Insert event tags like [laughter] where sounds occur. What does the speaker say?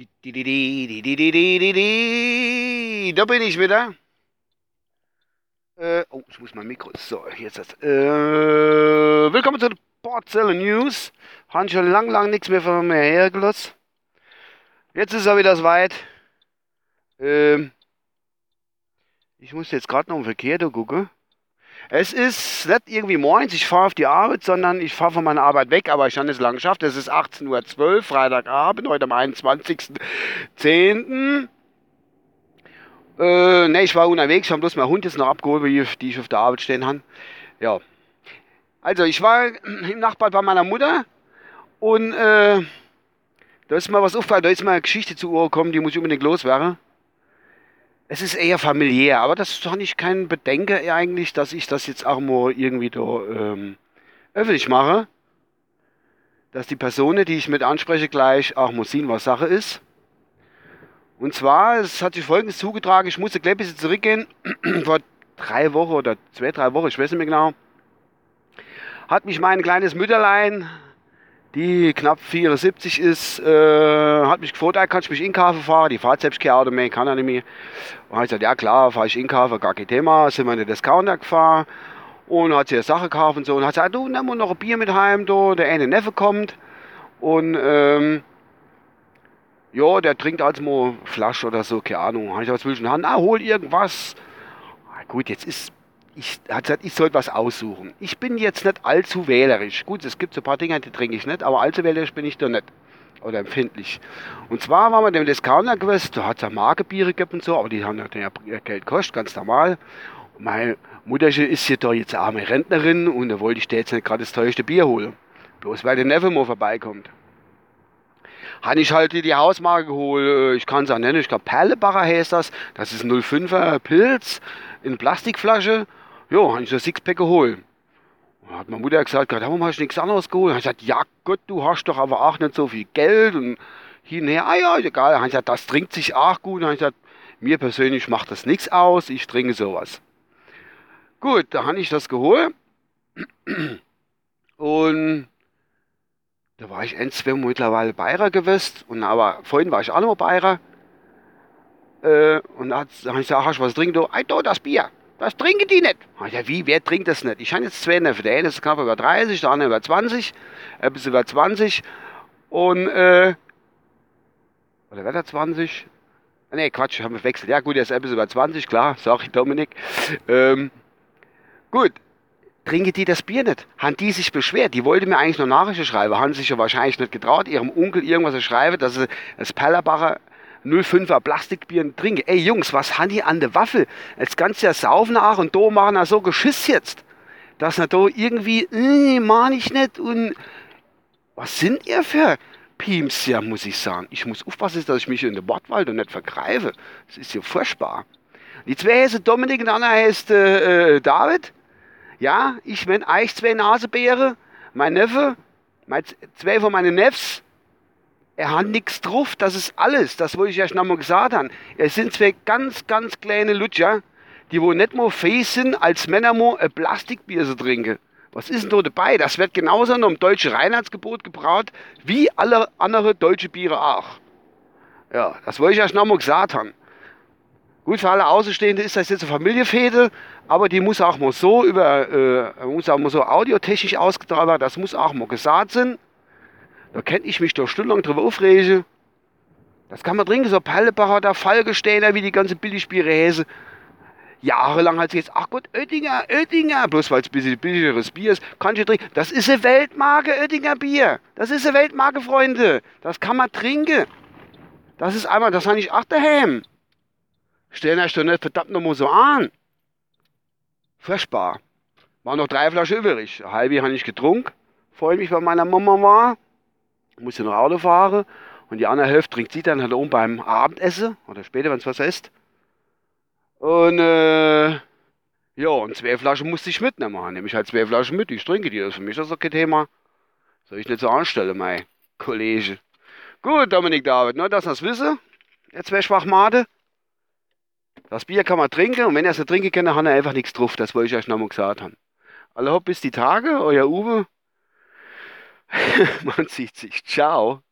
Da bin ich wieder. Äh, oh, ich muss mein Mikro. So, jetzt ist äh, Willkommen zu den Portzelle News. Haben schon lang, lang nichts mehr von mir hergelassen. Jetzt ist er wieder soweit. Ähm, ich muss jetzt gerade noch im Verkehr gucken. Es ist nicht irgendwie morgens, ich fahre auf die Arbeit, sondern ich fahre von meiner Arbeit weg, aber ich habe es lang geschafft. Es ist 18.12 Uhr, Freitagabend, heute am 21.10. Äh, ne, ich war unterwegs, ich habe bloß meinen Hund jetzt noch abgeholt, die ich auf der Arbeit stehen habe. Ja. Also, ich war im Nachbar bei meiner Mutter und äh, da ist mir was aufgefallen, da ist mir eine Geschichte zu Ohr gekommen, die muss ich unbedingt loswerden. Es ist eher familiär, aber das ist doch nicht kein Bedenken eigentlich, dass ich das jetzt auch mal irgendwie da ähm, öffentlich mache. Dass die Person, die ich mit anspreche, gleich auch muss sehen, was Sache ist. Und zwar, es hat sich folgendes zugetragen, ich musste gleich ein bisschen zurückgehen, [clears throat] vor drei Wochen oder zwei, drei Wochen, ich weiß nicht mehr genau, hat mich mein kleines Mütterlein die knapp 74 ist, äh, hat mich gefragt, kann ich mich in Kaffee fahren? Die fahrt selbst kein Auto mehr, kann er nicht mehr. Und habe ich gesagt, ja klar, fahre ich in Kaffee, gar kein Thema. Sind wir in den Discounter gefahren und hat sie eine Sache gekauft und so. Und hat gesagt, du, nimm noch ein Bier mit heim, da, der eine Neffe kommt. Und, ähm, ja, der trinkt also mal Flasche oder so, keine Ahnung. Habe ich was will ich in Ah, hol irgendwas. Ah, gut, jetzt ist ich hat gesagt, ich soll was aussuchen. Ich bin jetzt nicht allzu wählerisch. Gut, es gibt so ein paar Dinge, die trinke ich nicht, aber allzu wählerisch bin ich doch nicht. Oder empfindlich. Und zwar waren wir dem Discounter gewesen, da hat es Markebiere gegeben und so, aber die haben ja Geld gekostet, ganz normal. Und meine Mutter ist hier da jetzt arme Rentnerin und da wollte ich dir jetzt nicht gerade das teuerste Bier holen. Bloß weil der Neffe mal vorbeikommt. Habe ich halt die Hausmarke geholt, äh, ich kann es auch nennen, ich glaube Perlebacher heißt das. Das ist ein 05er Pilz in Plastikflasche ja, habe ich ein Sixpack geholt. Und hat meine Mutter gesagt, warum hast du nichts anderes geholt? Ich gesagt, ja Gott, du hast doch aber auch nicht so viel Geld und hin und her, ah ja, egal. Habe ich gesagt, das trinkt sich auch gut. Habe ich gesagt, mir persönlich macht das nichts aus, ich trinke sowas. Gut, da habe ich das geholt. [clears throat] Und da war ich ein, zwei mittlerweile Bayer gewesen. Und aber vorhin war ich auch noch Bayer. Äh, und da habe ich gesagt, hast du was trinken? Du, ein das Bier. Das trinken die nicht. Ja, wie, wer trinkt das nicht? Ich habe jetzt zwei Neffen. Der eine ist knapp über 30, der andere über 20, ein bisschen über 20. Und, äh, oder wird er 20? Ne, Quatsch, haben wir wechselt. Ja gut, er ist ein bisschen über 20, klar, ich Dominik. Ähm, gut, trinken die das Bier nicht? Haben die sich beschwert? Die wollten mir eigentlich noch Nachrichten schreiben, haben sich ja wahrscheinlich nicht getraut, ihrem Onkel irgendwas zu schreiben, dass sie das Pellerbacher 05er Plastikbier trinke. Ey Jungs, was haben die an der Waffel? Jetzt kannst du ja saufen nach und da machen er so Geschiss jetzt. Dass er da irgendwie, äh, mach ich nicht und was sind ihr für Piems ja, muss ich sagen. Ich muss aufpassen, dass ich mich in der und nicht vergreife. Das ist ja furchtbar. Die zwei heißen Dominik und der andere heißt äh, äh, David. Ja, ich bin eigentlich zwei Nasebeere. Mein Neffe, mein, zwei von meinen Neffs, er hat nichts drauf, das ist alles. Das wollte ich erst nochmal gesagt haben. Es sind zwei ganz, ganz kleine Lutscher, die wohl nicht mehr fähig sind, als Männer mal ein Plastikbier zu trinken. Was ist denn da dabei? Das wird genauso noch im deutschen Reinheitsgebot gebraut, wie alle anderen deutsche Biere auch. Ja, das wollte ich erst nochmal gesagt haben. Gut, für alle Außenstehenden ist das jetzt eine Familienfehde, aber die muss auch mal so über, äh, muss auch mal so audiotechnisch ausgetragen werden, das muss auch mal gesagt sein. Da kennt ich mich doch stundenlang drüber aufregen. Das kann man trinken, so Pallebacher, der Fallgesteiner, wie die ganze Billigbiere Häse. Jahrelang hat sie jetzt, ach Gott, Oettinger, Oettinger, bloß weil es ein bisschen billigeres Bier ist, kann ich trinken. Das ist eine Weltmarke Oettinger Bier. Das ist eine Weltmarke, Freunde. Das kann man trinken. Das ist einmal, das habe ich auch daheim. Stellen euch doch nicht verdammt nochmal so an. Furchtbar. Waren noch drei Flaschen übrig. Halbe habe ich getrunken, Freue mich bei meiner Mama war muss ja noch Auto fahren und die andere Hälfte trinkt sie dann halt oben beim Abendessen oder später, wenn es was isst. Und äh, ja, und zwei Flaschen musste ich mitnehmen. Nehme ich halt zwei Flaschen mit, ich trinke die. Das ist für mich das kein Thema. Soll ich nicht so anstellen, mein Kollege. Gut, Dominik David, nur dass ihr es wissen. Jetzt zwei Schwachmate. Das Bier kann man trinken und wenn ihr es nicht trinken könnt, dann hat er einfach nichts drauf. Das wollte ich euch nochmal gesagt haben. Alle hopp bis die Tage, euer Uwe. [laughs] Man sieht sich. Ciao.